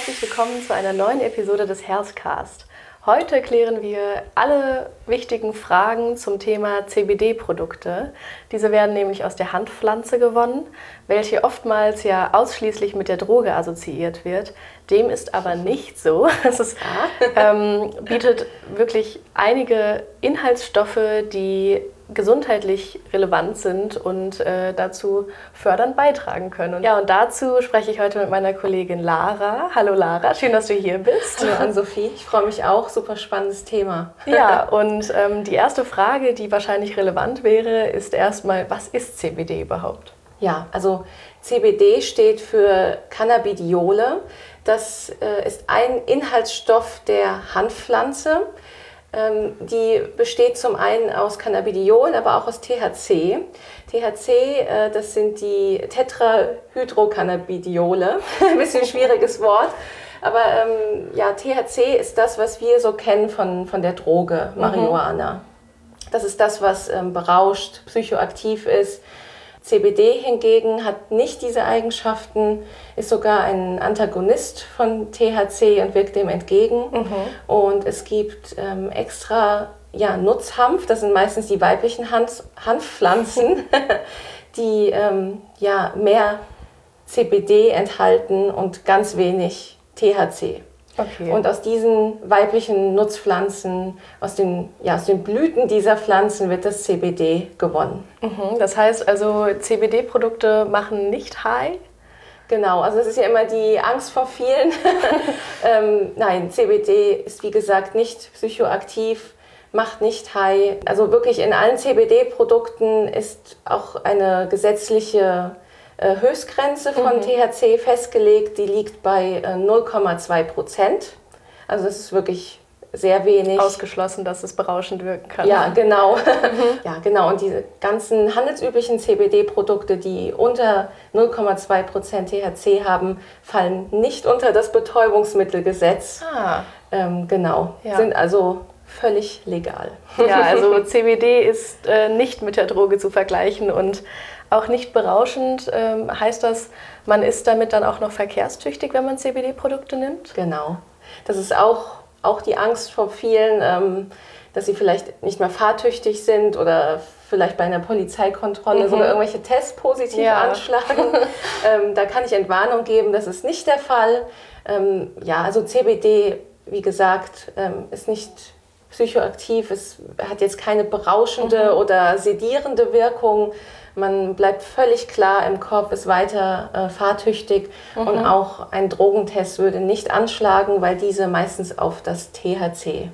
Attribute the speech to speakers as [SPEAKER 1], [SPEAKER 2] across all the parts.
[SPEAKER 1] herzlich willkommen zu einer neuen Episode des Herzcast. Heute klären wir alle wichtigen Fragen zum Thema CBD-Produkte. Diese werden nämlich aus der Handpflanze gewonnen, welche oftmals ja ausschließlich mit der Droge assoziiert wird. Dem ist aber nicht so. Es ist, ähm, bietet wirklich einige Inhaltsstoffe, die gesundheitlich relevant sind und äh, dazu fördernd beitragen können. Ja, und dazu spreche ich heute mit meiner Kollegin Lara. Hallo Lara, schön, dass du hier bist.
[SPEAKER 2] Hallo Ann-Sophie, ich freue mich auch, super spannendes Thema.
[SPEAKER 1] Ja, und ähm, die erste Frage, die wahrscheinlich relevant wäre, ist erstmal, was ist CBD überhaupt?
[SPEAKER 2] Ja, also CBD steht für Cannabidiole. Das äh, ist ein Inhaltsstoff der Hanfpflanze. Ähm, die besteht zum einen aus Cannabidiol, aber auch aus THC. THC, äh, das sind die Tetrahydrocannabidiole. Ein bisschen schwieriges Wort. Aber ähm, ja, THC ist das, was wir so kennen von, von der Droge mhm. Marihuana. Mhm. Das ist das, was ähm, berauscht, psychoaktiv ist CBD hingegen hat nicht diese Eigenschaften, ist sogar ein Antagonist von THC und wirkt dem entgegen. Mhm. Und es gibt ähm, extra ja, Nutzhanf, das sind meistens die weiblichen Hanf Hanfpflanzen, die ähm, ja, mehr CBD enthalten und ganz wenig THC. Okay. Und aus diesen weiblichen Nutzpflanzen, aus den, ja, aus den Blüten dieser Pflanzen wird das CBD gewonnen.
[SPEAKER 1] Mhm. Das heißt also, CBD-Produkte machen nicht high?
[SPEAKER 2] Genau, also es ist ja immer die Angst vor vielen. ähm, nein, CBD ist wie gesagt nicht psychoaktiv, macht nicht high. Also wirklich in allen CBD-Produkten ist auch eine gesetzliche Höchstgrenze von mhm. THC festgelegt, die liegt bei 0,2 äh, Prozent. Also das ist wirklich sehr wenig.
[SPEAKER 1] Ausgeschlossen, dass es berauschend wirken kann.
[SPEAKER 2] Ja, genau. Mhm. ja, genau. Und diese ganzen handelsüblichen CBD-Produkte, die unter 0,2 Prozent THC haben, fallen nicht unter das Betäubungsmittelgesetz. Ah. Ähm, genau. Ja. Sind also völlig legal.
[SPEAKER 1] Ja, also CBD ist äh, nicht mit der Droge zu vergleichen und auch nicht berauschend. Ähm, heißt das, man ist damit dann auch noch verkehrstüchtig, wenn man CBD-Produkte nimmt?
[SPEAKER 2] Genau. Das ist auch, auch die Angst vor vielen, ähm, dass sie vielleicht nicht mehr fahrtüchtig sind oder vielleicht bei einer Polizeikontrolle mhm. sogar irgendwelche Tests positiv ja. anschlagen. ähm, da kann ich Entwarnung geben, das ist nicht der Fall. Ähm, ja, also CBD, wie gesagt, ähm, ist nicht psychoaktiv, es hat jetzt keine berauschende mhm. oder sedierende Wirkung. Man bleibt völlig klar im Kopf, ist weiter äh, fahrtüchtig mhm. und auch ein Drogentest würde nicht anschlagen, weil diese meistens auf das THC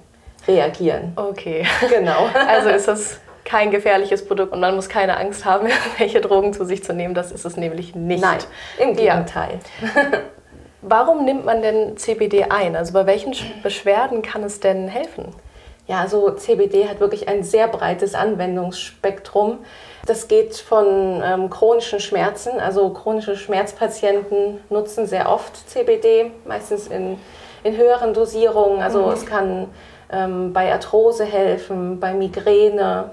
[SPEAKER 2] reagieren.
[SPEAKER 1] Okay. Genau. Also ist das kein gefährliches Produkt und man muss keine Angst haben, welche Drogen zu sich zu nehmen. Das ist es nämlich nicht.
[SPEAKER 2] Nein, im Gegenteil.
[SPEAKER 1] Ja. Warum nimmt man denn CBD ein? Also bei welchen Beschwerden kann es denn helfen?
[SPEAKER 2] Ja, also CBD hat wirklich ein sehr breites Anwendungsspektrum. Das geht von ähm, chronischen Schmerzen, also chronische Schmerzpatienten nutzen sehr oft CBD, meistens in, in höheren Dosierungen. Also mhm. es kann ähm, bei Arthrose helfen, bei Migräne,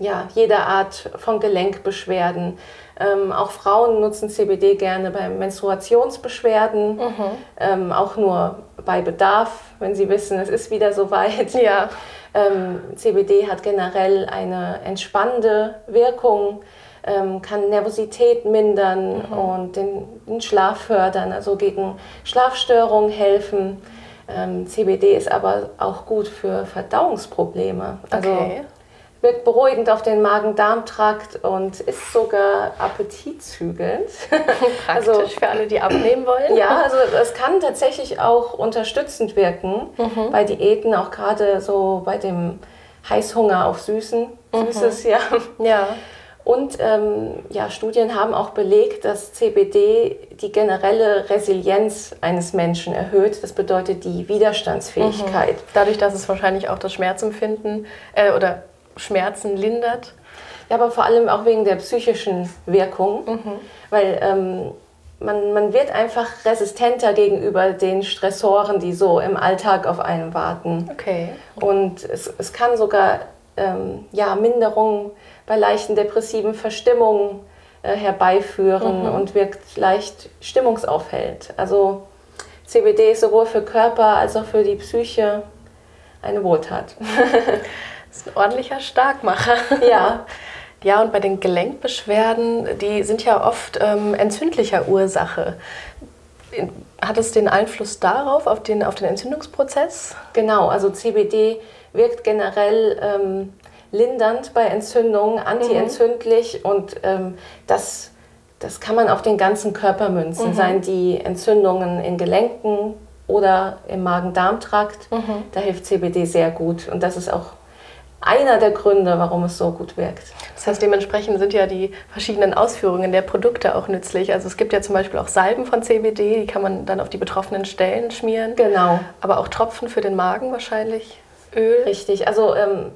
[SPEAKER 2] ja, jeder Art von Gelenkbeschwerden. Ähm, auch Frauen nutzen CBD gerne bei Menstruationsbeschwerden, mhm. ähm, auch nur bei Bedarf, wenn sie wissen, es ist wieder soweit. Ja. Ähm, CBD hat generell eine entspannende Wirkung, ähm, kann Nervosität mindern mhm. und den, den, Schlaf fördern, also gegen Schlafstörungen helfen. Ähm, CBD ist aber auch gut für Verdauungsprobleme. Also okay wirkt beruhigend auf den Magen-Darm-Trakt und ist sogar appetitzügelnd.
[SPEAKER 1] Praktisch also, für alle, die abnehmen wollen.
[SPEAKER 2] Ja, also es kann tatsächlich auch unterstützend wirken mhm. bei Diäten, auch gerade so bei dem Heißhunger auf Süßen. Mhm. Süßes, ja. Ja. Und ähm, ja, Studien haben auch belegt, dass CBD die generelle Resilienz eines Menschen erhöht. Das bedeutet die Widerstandsfähigkeit. Mhm.
[SPEAKER 1] Dadurch, dass es wahrscheinlich auch das Schmerzempfinden äh, oder Schmerzen lindert.
[SPEAKER 2] Ja, aber vor allem auch wegen der psychischen Wirkung, mhm. weil ähm, man, man wird einfach resistenter gegenüber den Stressoren, die so im Alltag auf einen warten. Okay. Und es, es kann sogar ähm, ja, Minderungen bei leichten depressiven Verstimmungen äh, herbeiführen mhm. und wirkt leicht stimmungsaufhellend. Also CBD ist sowohl für Körper als auch für die Psyche eine Wohltat.
[SPEAKER 1] das ist ein ordentlicher Starkmacher.
[SPEAKER 2] Ja.
[SPEAKER 1] Ja, und bei den Gelenkbeschwerden, die sind ja oft ähm, entzündlicher Ursache. Hat es den Einfluss darauf, auf den, auf den Entzündungsprozess?
[SPEAKER 2] Genau, also CBD wirkt generell ähm, lindernd bei Entzündungen, antientzündlich mhm. und ähm, das, das kann man auf den ganzen Körper münzen, mhm. seien die Entzündungen in Gelenken oder im Magen-Darm-Trakt. Mhm. Da hilft CBD sehr gut und das ist auch einer der Gründe, warum es so gut wirkt.
[SPEAKER 1] Das heißt, dementsprechend sind ja die verschiedenen Ausführungen der Produkte auch nützlich. Also es gibt ja zum Beispiel auch Salben von CBD, die kann man dann auf die betroffenen Stellen schmieren.
[SPEAKER 2] Genau.
[SPEAKER 1] Aber auch Tropfen für den Magen wahrscheinlich. Öl.
[SPEAKER 2] Richtig. Also ähm,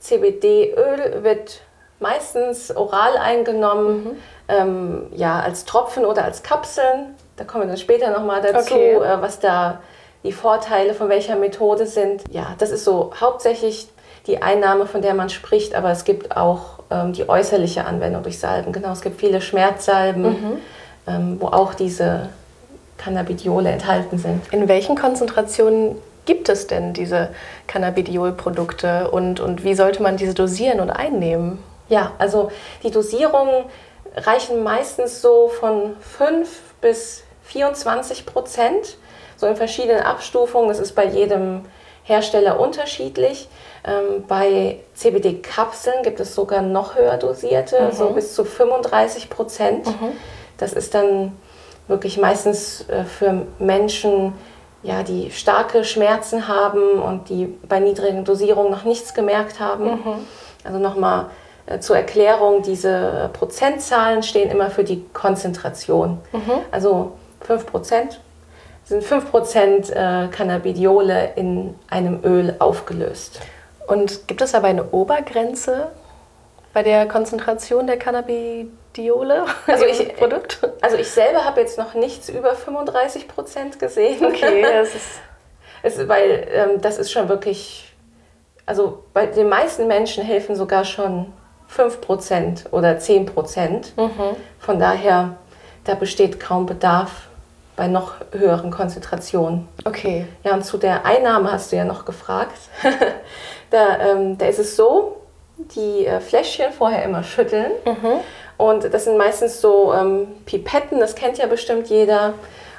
[SPEAKER 2] CBD-Öl wird meistens oral eingenommen, mhm. ähm, ja, als Tropfen oder als Kapseln. Da kommen wir dann später nochmal dazu, okay. äh, was da die Vorteile von welcher Methode sind. Ja, das ist so hauptsächlich die Einnahme, von der man spricht, aber es gibt auch ähm, die äußerliche Anwendung durch Salben. Genau, es gibt viele Schmerzsalben, mhm. ähm, wo auch diese Cannabidiole enthalten sind.
[SPEAKER 1] In welchen Konzentrationen gibt es denn diese Cannabidiol-Produkte und, und wie sollte man diese dosieren und einnehmen?
[SPEAKER 2] Ja, also die Dosierungen reichen meistens so von 5 bis 24 Prozent, so in verschiedenen Abstufungen. Das ist bei jedem Hersteller unterschiedlich. Ähm, bei CBD-Kapseln gibt es sogar noch höher dosierte, mhm. so bis zu 35 Prozent. Mhm. Das ist dann wirklich meistens äh, für Menschen, ja, die starke Schmerzen haben und die bei niedrigen Dosierungen noch nichts gemerkt haben. Mhm. Also nochmal äh, zur Erklärung, diese Prozentzahlen stehen immer für die Konzentration. Mhm. Also 5 Prozent sind 5% äh, Cannabidiole in einem Öl aufgelöst.
[SPEAKER 1] Und gibt es aber eine Obergrenze bei der Konzentration der Cannabidiole
[SPEAKER 2] also ich, Produkt? Also ich selber habe jetzt noch nichts über 35% gesehen.
[SPEAKER 1] Okay, das ist...
[SPEAKER 2] es, weil ähm, das ist schon wirklich... Also bei den meisten Menschen helfen sogar schon 5% oder 10% Mhm. Von daher, da besteht kaum Bedarf bei noch höheren Konzentrationen.
[SPEAKER 1] Okay.
[SPEAKER 2] Ja, und zu der Einnahme hast du ja noch gefragt. da, ähm, da ist es so, die äh, Fläschchen vorher immer schütteln. Mhm. Und das sind meistens so ähm, Pipetten, das kennt ja bestimmt jeder.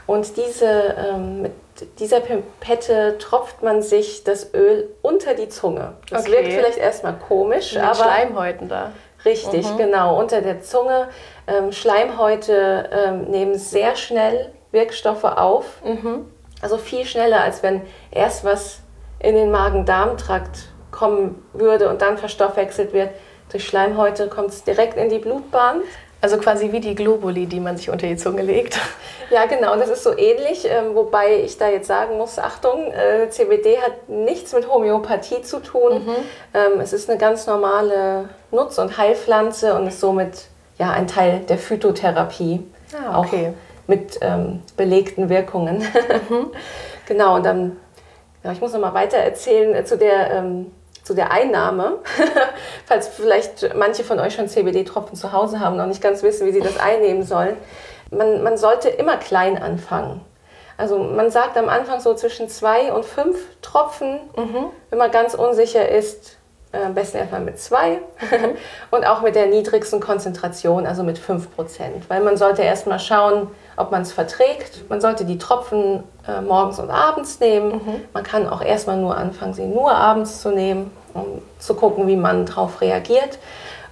[SPEAKER 2] Und diese, ähm, mit dieser Pipette tropft man sich das Öl unter die Zunge. Das okay. wirkt vielleicht erstmal komisch,
[SPEAKER 1] Mit aber. Schleimhäuten da.
[SPEAKER 2] Richtig, mhm. genau, unter der Zunge. Ähm, Schleimhäute ähm, nehmen sehr schnell Wirkstoffe auf. Mhm. Also viel schneller, als wenn erst was in den Magen-Darm-Trakt kommen würde und dann verstoffwechselt wird. Durch Schleimhäute kommt es direkt in die Blutbahn.
[SPEAKER 1] Also quasi wie die Globuli, die man sich unter die Zunge legt.
[SPEAKER 2] Ja, genau, das ist so ähnlich, äh, wobei ich da jetzt sagen muss, Achtung, äh, CBD hat nichts mit Homöopathie zu tun. Mhm. Ähm, es ist eine ganz normale Nutz- und Heilpflanze und ist somit ja, ein Teil der Phytotherapie.
[SPEAKER 1] Ah, okay.
[SPEAKER 2] Auch mit ähm, belegten Wirkungen. Mhm. genau, und dann, ja, ich muss noch mal weiter erzählen äh, zu der, ähm, zu der Einnahme. Falls vielleicht manche von euch schon CBD-Tropfen zu Hause haben, noch nicht ganz wissen, wie sie das einnehmen sollen. Man, man sollte immer klein anfangen. Also man sagt am Anfang so zwischen zwei und fünf Tropfen. Mhm. Wenn man ganz unsicher ist, am besten erstmal mit zwei und auch mit der niedrigsten Konzentration, also mit 5%. Weil man sollte erstmal schauen, ob man es verträgt. Man sollte die Tropfen äh, morgens und abends nehmen. Mhm. Man kann auch erstmal nur anfangen, sie nur abends zu nehmen, um zu gucken, wie man darauf reagiert.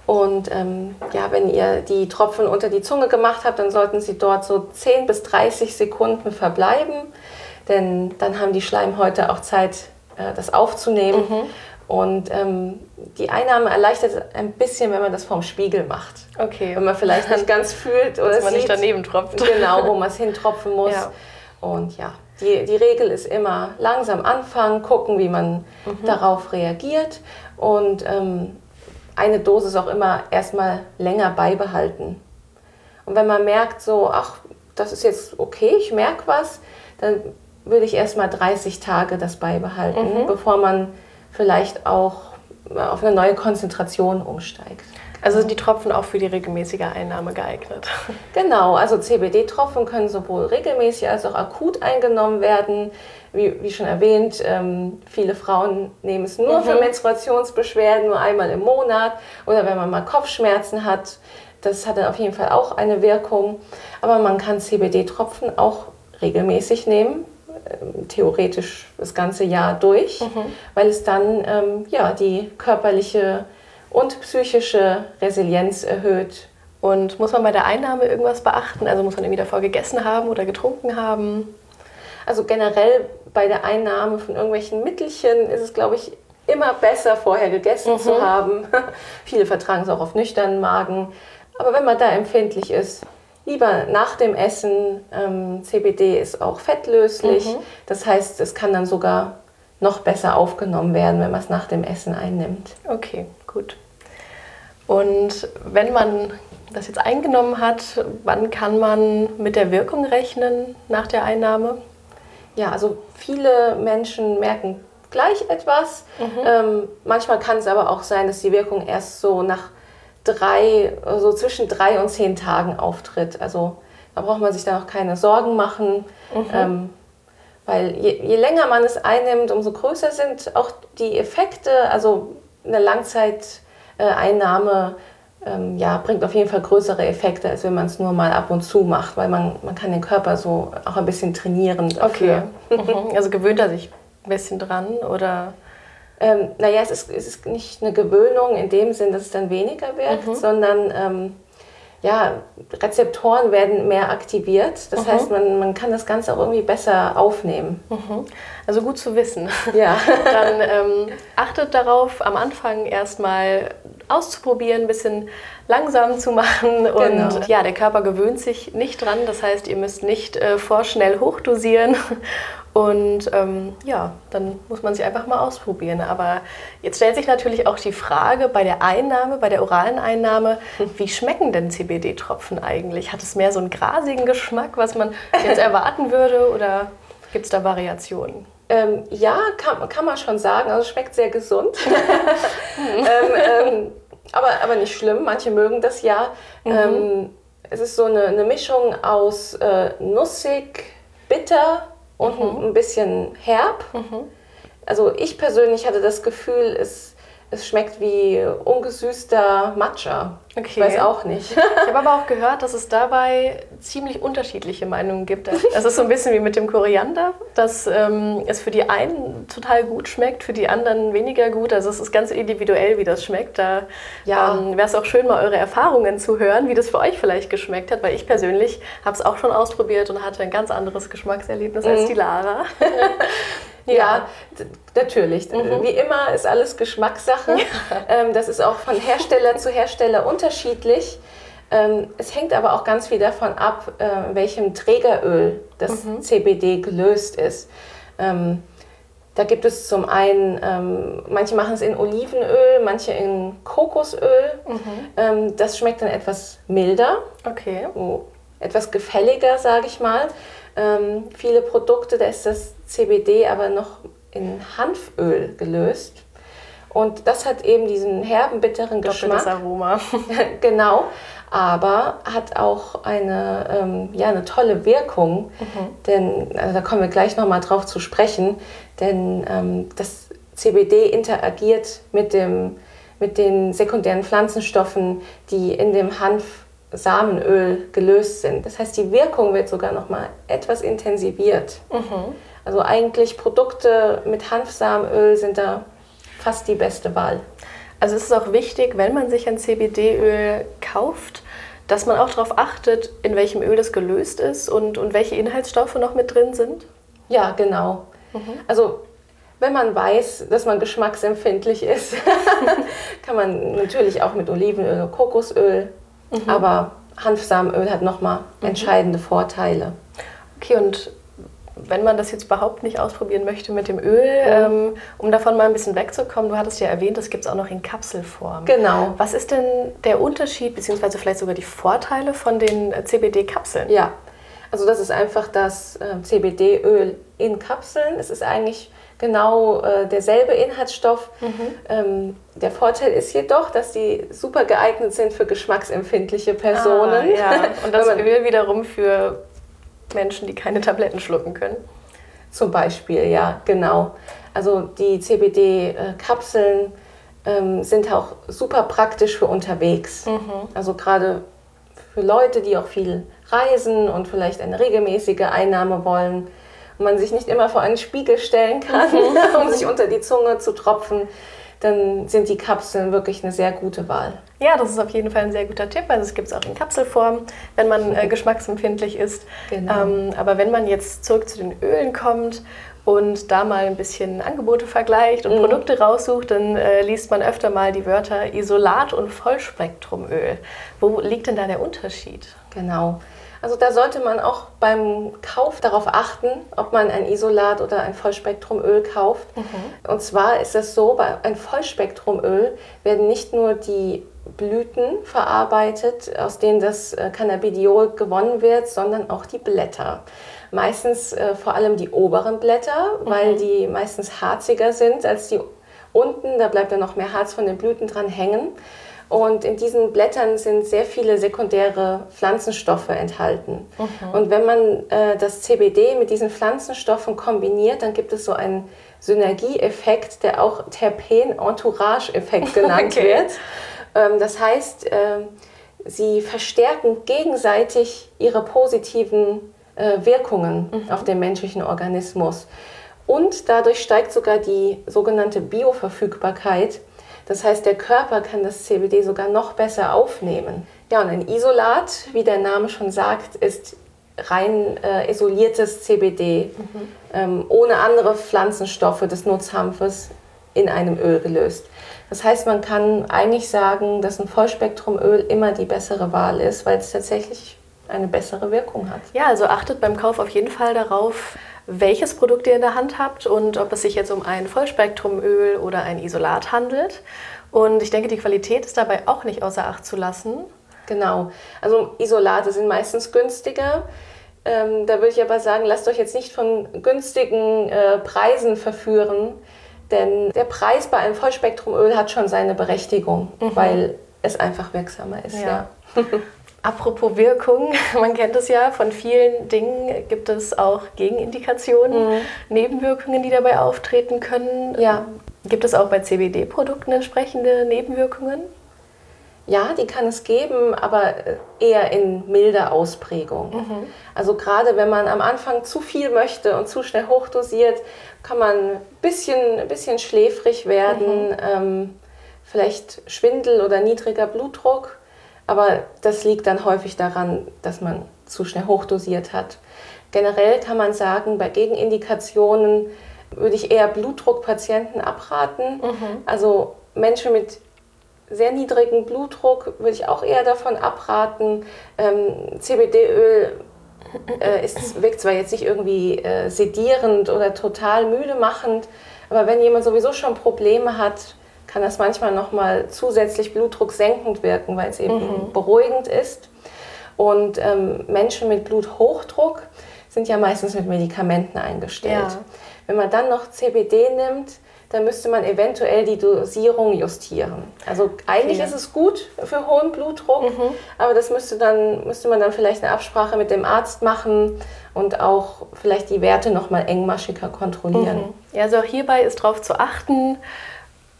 [SPEAKER 2] Und ähm, ja, wenn ihr die Tropfen unter die Zunge gemacht habt, dann sollten sie dort so 10 bis 30 Sekunden verbleiben. Denn dann haben die Schleimhäute auch Zeit, äh, das aufzunehmen. Mhm. Und ähm, die Einnahme erleichtert ein bisschen, wenn man das vorm Spiegel macht.
[SPEAKER 1] Okay.
[SPEAKER 2] Wenn man vielleicht nicht ganz fühlt oder
[SPEAKER 1] Dass man
[SPEAKER 2] sieht,
[SPEAKER 1] nicht daneben tropft.
[SPEAKER 2] Genau, wo man es hintropfen muss. Ja. Und ja, die, die Regel ist immer langsam anfangen, gucken, wie man mhm. darauf reagiert. Und ähm, eine Dosis auch immer erstmal länger beibehalten. Und wenn man merkt, so, ach, das ist jetzt okay, ich merke was, dann würde ich erstmal 30 Tage das beibehalten, mhm. bevor man vielleicht auch auf eine neue Konzentration umsteigt.
[SPEAKER 1] Also sind die Tropfen auch für die regelmäßige Einnahme geeignet?
[SPEAKER 2] Genau, also CBD-Tropfen können sowohl regelmäßig als auch akut eingenommen werden. Wie, wie schon erwähnt, ähm, viele Frauen nehmen es nur mhm. für Menstruationsbeschwerden, nur einmal im Monat oder wenn man mal Kopfschmerzen hat. Das hat dann auf jeden Fall auch eine Wirkung. Aber man kann CBD-Tropfen auch regelmäßig nehmen, theoretisch das ganze Jahr durch, mhm. weil es dann ähm, ja, die körperliche und psychische Resilienz erhöht.
[SPEAKER 1] Und muss man bei der Einnahme irgendwas beachten? Also muss man irgendwie davor gegessen haben oder getrunken haben?
[SPEAKER 2] Also generell bei der Einnahme von irgendwelchen Mittelchen ist es, glaube ich, immer besser, vorher gegessen mhm. zu haben. Viele vertragen es auch auf nüchternen Magen. Aber wenn man da empfindlich ist, lieber nach dem Essen. Ähm, CBD ist auch fettlöslich. Mhm. Das heißt, es kann dann sogar noch besser aufgenommen werden, wenn man es nach dem Essen einnimmt.
[SPEAKER 1] Okay, gut. Und wenn man das jetzt eingenommen hat, wann kann man mit der Wirkung rechnen nach der Einnahme?
[SPEAKER 2] Ja, also viele Menschen merken gleich etwas. Mhm. Ähm, manchmal kann es aber auch sein, dass die Wirkung erst so nach drei, so also zwischen drei und zehn Tagen auftritt. Also da braucht man sich dann auch keine Sorgen machen. Mhm. Ähm, weil je, je, länger man es einnimmt, umso größer sind auch die Effekte. Also eine Langzeiteinnahme ähm, ja, bringt auf jeden Fall größere Effekte, als wenn man es nur mal ab und zu macht, weil man, man kann den Körper so auch ein bisschen trainieren.
[SPEAKER 1] Dafür. Okay. Mhm. Also gewöhnt er sich ein bisschen dran oder?
[SPEAKER 2] Ähm, naja, es ist, es ist nicht eine Gewöhnung in dem Sinn, dass es dann weniger wird, mhm. sondern ähm, ja, Rezeptoren werden mehr aktiviert. Das mhm. heißt, man, man kann das Ganze auch irgendwie besser aufnehmen.
[SPEAKER 1] Mhm. Also gut zu wissen. Ja. Dann ähm, achtet darauf, am Anfang erstmal auszuprobieren, ein bisschen langsam zu machen. Und genau. ja, der Körper gewöhnt sich nicht dran. Das heißt, ihr müsst nicht äh, vorschnell hochdosieren. Und ähm, ja, dann muss man sich einfach mal ausprobieren. Aber jetzt stellt sich natürlich auch die Frage bei der Einnahme, bei der oralen Einnahme, wie schmecken denn CBD-Tropfen eigentlich? Hat es mehr so einen grasigen Geschmack, was man jetzt erwarten würde? Oder gibt es da Variationen?
[SPEAKER 2] Ähm, ja, kann, kann man schon sagen. Also schmeckt sehr gesund. ähm, ähm, aber, aber nicht schlimm. Manche mögen das ja. Mhm. Ähm, es ist so eine, eine Mischung aus äh, nussig, bitter und mhm. ein bisschen herb. Mhm. Also ich persönlich hatte das Gefühl, es, es schmeckt wie ungesüßter Matcha. Okay. Ich weiß auch nicht.
[SPEAKER 1] Ich habe aber auch gehört, dass es dabei ziemlich unterschiedliche Meinungen gibt. Es ist so ein bisschen wie mit dem Koriander, dass ähm, es für die einen total gut schmeckt, für die anderen weniger gut. Also es ist ganz individuell, wie das schmeckt. Da ja. ähm, wäre es auch schön, mal eure Erfahrungen zu hören, wie das für euch vielleicht geschmeckt hat, weil ich persönlich habe es auch schon ausprobiert und hatte ein ganz anderes Geschmackserlebnis mhm. als die Lara.
[SPEAKER 2] Ja, ja natürlich. Mhm. Wie immer ist alles Geschmackssache. Ja. Ähm, das ist auch von Hersteller zu Hersteller unterschiedlich. Ähm, es hängt aber auch ganz viel davon ab, äh, welchem Trägeröl das mhm. CBD gelöst ist. Ähm, da gibt es zum einen, ähm, manche machen es in Olivenöl, manche in Kokosöl. Mhm. Ähm, das schmeckt dann etwas milder,
[SPEAKER 1] okay.
[SPEAKER 2] oh, etwas gefälliger, sage ich mal. Ähm, viele Produkte, da ist das CBD aber noch in Hanföl gelöst. Und das hat eben diesen herben, bitteren Geschmack.
[SPEAKER 1] Aroma.
[SPEAKER 2] genau, aber hat auch eine, ähm, ja, eine tolle Wirkung. Mhm. Denn, also da kommen wir gleich nochmal drauf zu sprechen, denn ähm, das CBD interagiert mit, dem, mit den sekundären Pflanzenstoffen, die in dem Hanfsamenöl gelöst sind. Das heißt, die Wirkung wird sogar nochmal etwas intensiviert. Mhm. Also eigentlich Produkte mit Hanfsamenöl sind da fast die beste Wahl.
[SPEAKER 1] Also es ist auch wichtig, wenn man sich ein CBD-Öl kauft, dass man auch darauf achtet, in welchem Öl das gelöst ist und, und welche Inhaltsstoffe noch mit drin sind?
[SPEAKER 2] Ja, genau. Mhm. Also wenn man weiß, dass man geschmacksempfindlich ist, kann man natürlich auch mit Olivenöl oder Kokosöl, mhm. aber Hanfsamenöl hat nochmal mhm. entscheidende Vorteile.
[SPEAKER 1] Okay, und wenn man das jetzt überhaupt nicht ausprobieren möchte mit dem Öl, ähm, um davon mal ein bisschen wegzukommen, du hattest ja erwähnt, das gibt es auch noch in Kapselform.
[SPEAKER 2] Genau.
[SPEAKER 1] Was ist denn der Unterschied, beziehungsweise vielleicht sogar die Vorteile von den äh, CBD-Kapseln?
[SPEAKER 2] Ja, also das ist einfach das äh, CBD-Öl in Kapseln. Es ist eigentlich genau äh, derselbe Inhaltsstoff. Mhm. Ähm, der Vorteil ist jedoch, dass die super geeignet sind für geschmacksempfindliche Personen. Ah,
[SPEAKER 1] ja. Und das Öl wiederum für Menschen, die keine Tabletten schlucken können.
[SPEAKER 2] Zum Beispiel, ja, genau. Also die CBD-Kapseln ähm, sind auch super praktisch für unterwegs. Mhm. Also gerade für Leute, die auch viel reisen und vielleicht eine regelmäßige Einnahme wollen und man sich nicht immer vor einen Spiegel stellen kann, mhm. um sich unter die Zunge zu tropfen, dann sind die Kapseln wirklich eine sehr gute Wahl.
[SPEAKER 1] Ja, das ist auf jeden Fall ein sehr guter Tipp. Also es gibt es auch in Kapselform, wenn man äh, geschmacksempfindlich ist. Genau. Ähm, aber wenn man jetzt zurück zu den Ölen kommt und da mal ein bisschen Angebote vergleicht und mhm. Produkte raussucht, dann äh, liest man öfter mal die Wörter Isolat und Vollspektrumöl. Wo liegt denn da der Unterschied?
[SPEAKER 2] Genau. Also da sollte man auch beim Kauf darauf achten, ob man ein Isolat oder ein Vollspektrumöl kauft. Mhm. Und zwar ist es so, bei einem Vollspektrumöl werden nicht nur die Blüten verarbeitet, aus denen das äh, Cannabidiol gewonnen wird, sondern auch die Blätter. Meistens äh, vor allem die oberen Blätter, mhm. weil die meistens harziger sind als die unten. Da bleibt dann noch mehr Harz von den Blüten dran hängen. Und in diesen Blättern sind sehr viele sekundäre Pflanzenstoffe enthalten. Mhm. Und wenn man äh, das CBD mit diesen Pflanzenstoffen kombiniert, dann gibt es so einen Synergieeffekt, der auch Terpen-Entourage-Effekt genannt okay. wird. Ähm, das heißt, äh, sie verstärken gegenseitig ihre positiven äh, Wirkungen mhm. auf den menschlichen Organismus. Und dadurch steigt sogar die sogenannte Bioverfügbarkeit. Das heißt, der Körper kann das CBD sogar noch besser aufnehmen. Ja, und ein Isolat, wie der Name schon sagt, ist rein äh, isoliertes CBD, mhm. ähm, ohne andere Pflanzenstoffe des Nutzhanfes in einem Öl gelöst. Das heißt, man kann eigentlich sagen, dass ein Vollspektrumöl immer die bessere Wahl ist, weil es tatsächlich eine bessere Wirkung hat.
[SPEAKER 1] Ja, also achtet beim Kauf auf jeden Fall darauf, welches Produkt ihr in der Hand habt und ob es sich jetzt um ein Vollspektrumöl oder ein Isolat handelt. Und ich denke, die Qualität ist dabei auch nicht außer Acht zu lassen.
[SPEAKER 2] Genau. Also Isolate sind meistens günstiger. Ähm, da würde ich aber sagen, lasst euch jetzt nicht von günstigen äh, Preisen verführen, denn der Preis bei einem Vollspektrumöl hat schon seine Berechtigung, mhm. weil es einfach wirksamer ist. Ja. ja.
[SPEAKER 1] Apropos Wirkung, man kennt es ja, von vielen Dingen gibt es auch Gegenindikationen, mhm. Nebenwirkungen, die dabei auftreten können. Ja. Gibt es auch bei CBD-Produkten entsprechende Nebenwirkungen?
[SPEAKER 2] Ja, die kann es geben, aber eher in milder Ausprägung. Mhm. Also gerade wenn man am Anfang zu viel möchte und zu schnell hochdosiert, kann man ein bisschen, bisschen schläfrig werden, mhm. ähm, vielleicht Schwindel oder niedriger Blutdruck. Aber das liegt dann häufig daran, dass man zu schnell hochdosiert hat. Generell kann man sagen, bei Gegenindikationen würde ich eher Blutdruckpatienten abraten. Mhm. Also Menschen mit sehr niedrigem Blutdruck würde ich auch eher davon abraten. Ähm, CBD-Öl äh, ist, wirkt zwar jetzt nicht irgendwie äh, sedierend oder total müde machend, aber wenn jemand sowieso schon Probleme hat, kann das manchmal nochmal zusätzlich Blutdruck senkend wirken, weil es eben mhm. beruhigend ist. Und ähm, Menschen mit Bluthochdruck sind ja meistens mit Medikamenten eingestellt. Ja. Wenn man dann noch CBD nimmt, dann müsste man eventuell die Dosierung justieren. Also eigentlich okay. ist es gut für hohen Blutdruck, mhm. aber das müsste, dann, müsste man dann vielleicht eine Absprache mit dem Arzt machen und auch vielleicht die Werte nochmal engmaschiger kontrollieren. Mhm.
[SPEAKER 1] Ja, also auch hierbei ist darauf zu achten,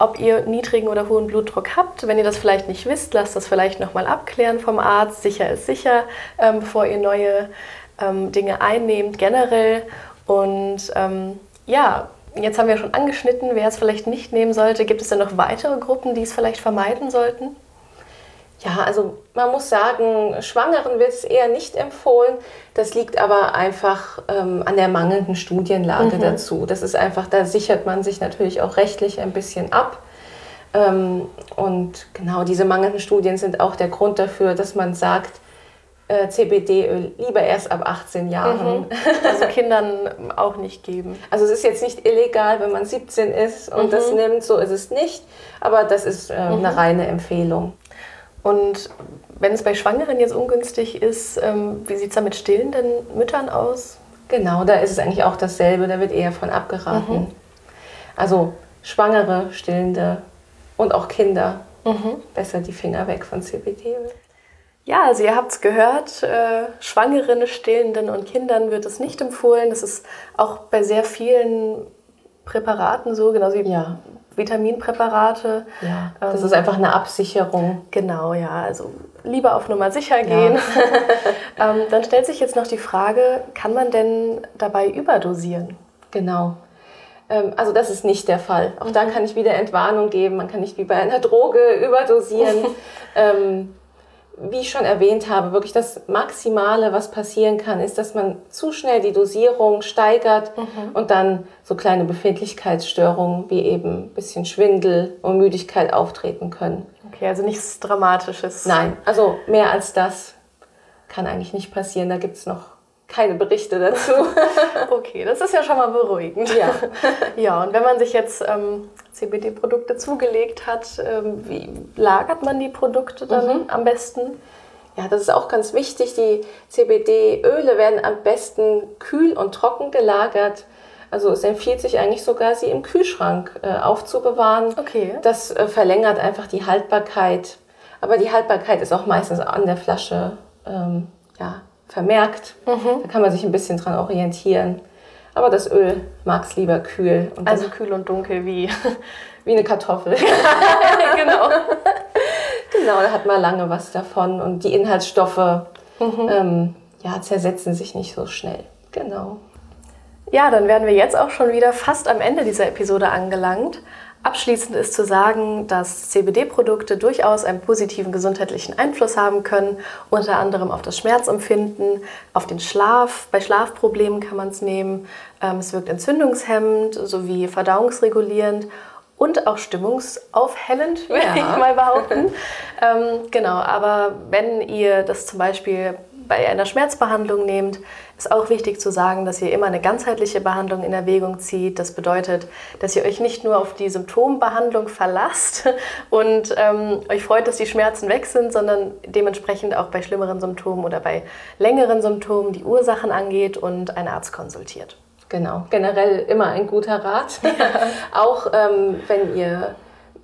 [SPEAKER 1] ob ihr niedrigen oder hohen Blutdruck habt. Wenn ihr das vielleicht nicht wisst, lasst das vielleicht nochmal abklären vom Arzt. Sicher ist sicher, ähm, bevor ihr neue ähm, Dinge einnehmt generell. Und ähm, ja, Jetzt haben wir schon angeschnitten, wer es vielleicht nicht nehmen sollte. Gibt es denn noch weitere Gruppen, die es vielleicht vermeiden sollten?
[SPEAKER 2] Ja, also man muss sagen, Schwangeren wird es eher nicht empfohlen. Das liegt aber einfach ähm, an der mangelnden Studienlage mhm. dazu. Das ist einfach, da sichert man sich natürlich auch rechtlich ein bisschen ab. Ähm, und genau diese mangelnden Studien sind auch der Grund dafür, dass man sagt, äh, CBD-Öl lieber erst ab 18 Jahren. Mhm.
[SPEAKER 1] Also Kindern auch nicht geben.
[SPEAKER 2] Also es ist jetzt nicht illegal, wenn man 17 ist und mhm. das nimmt, so ist es nicht. Aber das ist äh, mhm. eine reine Empfehlung.
[SPEAKER 1] Und wenn es bei Schwangeren jetzt ungünstig ist, ähm, wie sieht es da mit stillenden Müttern aus?
[SPEAKER 2] Genau, da ist es eigentlich auch dasselbe. Da wird eher von abgeraten. Mhm. Also Schwangere, Stillende und auch Kinder. Mhm. Besser die Finger weg von CBD-Öl.
[SPEAKER 1] Ja, also ihr habt es gehört, äh, Schwangeren, Stillenden und Kindern wird es nicht empfohlen. Das ist auch bei sehr vielen Präparaten so, genauso wie ja. Vitaminpräparate.
[SPEAKER 2] Ja, das ähm, ist einfach eine Absicherung.
[SPEAKER 1] Genau, ja. Also lieber auf Nummer sicher gehen. Ja. ähm, dann stellt sich jetzt noch die Frage, kann man denn dabei überdosieren?
[SPEAKER 2] Genau. Ähm, also das ist nicht der Fall. Auch da kann ich wieder Entwarnung geben. Man kann nicht wie bei einer Droge überdosieren. wie ich schon erwähnt habe, wirklich das Maximale, was passieren kann, ist, dass man zu schnell die Dosierung steigert mhm. und dann so kleine Befindlichkeitsstörungen wie eben ein bisschen Schwindel und Müdigkeit auftreten können.
[SPEAKER 1] Okay, also nichts Dramatisches.
[SPEAKER 2] Nein, also mehr als das kann eigentlich nicht passieren. Da gibt es noch keine Berichte dazu.
[SPEAKER 1] okay, das ist ja schon mal beruhigend. Ja, ja und wenn man sich jetzt ähm, CBD-Produkte zugelegt hat, ähm, wie lagert man die Produkte dann mhm. am besten?
[SPEAKER 2] Ja, das ist auch ganz wichtig. Die CBD-Öle werden am besten kühl und trocken gelagert. Also es empfiehlt sich eigentlich sogar, sie im Kühlschrank äh, aufzubewahren. Okay. Das äh, verlängert einfach die Haltbarkeit. Aber die Haltbarkeit ist auch meistens an der Flasche ähm, ja, vermerkt. Mhm. Da kann man sich ein bisschen dran orientieren. Aber das Öl mag es lieber kühl.
[SPEAKER 1] also kühl und dunkel wie,
[SPEAKER 2] wie eine Kartoffel. genau. genau, da hat man lange was davon. Und die Inhaltsstoffe mhm. ähm, ja, zersetzen sich nicht so schnell. Genau.
[SPEAKER 1] Ja, dann werden wir jetzt auch schon wieder fast am Ende dieser Episode angelangt. Abschließend ist zu sagen, dass CBD-Produkte durchaus einen positiven gesundheitlichen Einfluss haben können, unter anderem auf das Schmerzempfinden, auf den Schlaf. Bei Schlafproblemen kann man es nehmen. Ähm, es wirkt entzündungshemmend sowie verdauungsregulierend und auch stimmungsaufhellend, würde ja. ich mal behaupten. ähm, genau, aber wenn ihr das zum Beispiel bei einer Schmerzbehandlung nehmt, ist auch wichtig zu sagen, dass ihr immer eine ganzheitliche Behandlung in Erwägung zieht. Das bedeutet, dass ihr euch nicht nur auf die Symptombehandlung verlasst und ähm, euch freut, dass die Schmerzen weg sind, sondern dementsprechend auch bei schlimmeren Symptomen oder bei längeren Symptomen die Ursachen angeht und einen Arzt konsultiert.
[SPEAKER 2] Genau, generell immer ein guter Rat. auch ähm, wenn ihr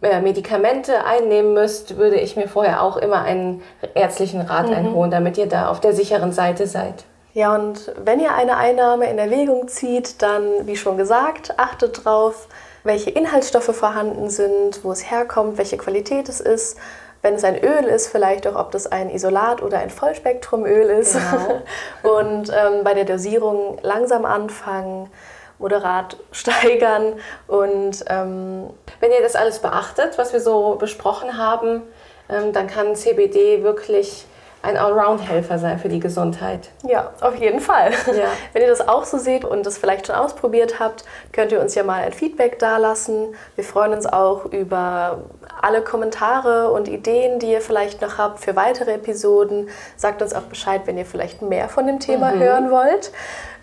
[SPEAKER 2] äh, Medikamente einnehmen müsst, würde ich mir vorher auch immer einen ärztlichen Rat mhm. einholen, damit ihr da auf der sicheren Seite seid.
[SPEAKER 1] Ja, und wenn ihr eine Einnahme in Erwägung zieht, dann, wie schon gesagt, achtet drauf, welche Inhaltsstoffe vorhanden sind, wo es herkommt, welche Qualität es ist. Wenn es ein Öl ist, vielleicht auch, ob das ein Isolat oder ein Vollspektrumöl ist. Genau. und ähm, bei der Dosierung langsam anfangen moderat steigern. Und ähm,
[SPEAKER 2] wenn ihr das alles beachtet, was wir so besprochen haben, ähm, dann kann CBD wirklich ein Allround-Helfer sein für die Gesundheit.
[SPEAKER 1] Ja, auf jeden Fall. Ja. Wenn ihr das auch so seht und das vielleicht schon ausprobiert habt, könnt ihr uns ja mal ein Feedback dalassen. Wir freuen uns auch über alle Kommentare und Ideen, die ihr vielleicht noch habt für weitere Episoden. Sagt uns auch Bescheid, wenn ihr vielleicht mehr von dem Thema mhm. hören wollt.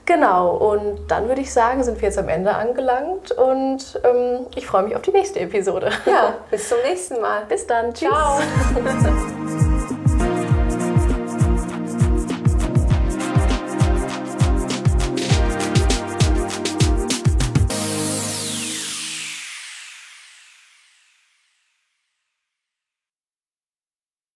[SPEAKER 1] Genau, und dann würde ich sagen, sind wir jetzt am Ende angelangt und ähm, ich freue mich auf die nächste Episode.
[SPEAKER 2] Ja, bis zum nächsten Mal.
[SPEAKER 1] Bis dann.
[SPEAKER 2] Tschüss. Ciao.